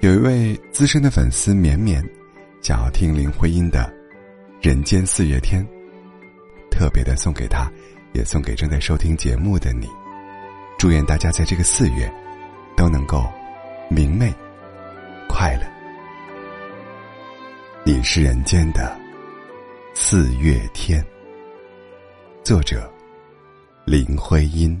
有一位资深的粉丝绵绵，想要听林徽因的《人间四月天》，特别的送给他，也送给正在收听节目的你。祝愿大家在这个四月，都能够明媚、快乐。你是人间的四月天。作者：林徽因。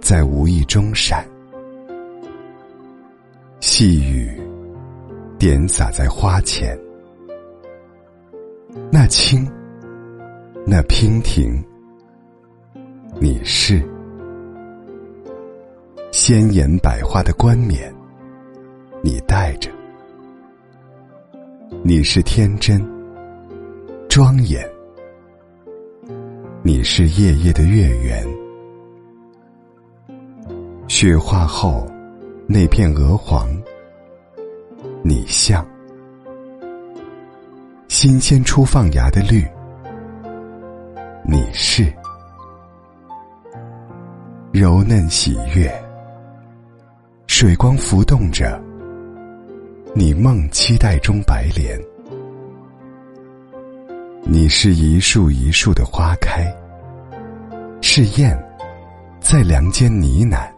在无意中闪。”细雨点洒在花前，那清，那娉婷，你是。鲜艳百花的冠冕，你戴着；你是天真庄严，你是夜夜的月圆，雪化后。那片鹅黄，你像新鲜初放芽的绿；你是柔嫩喜悦，水光浮动着你梦期待中白莲；你是一树一树的花开，是燕在梁间呢喃。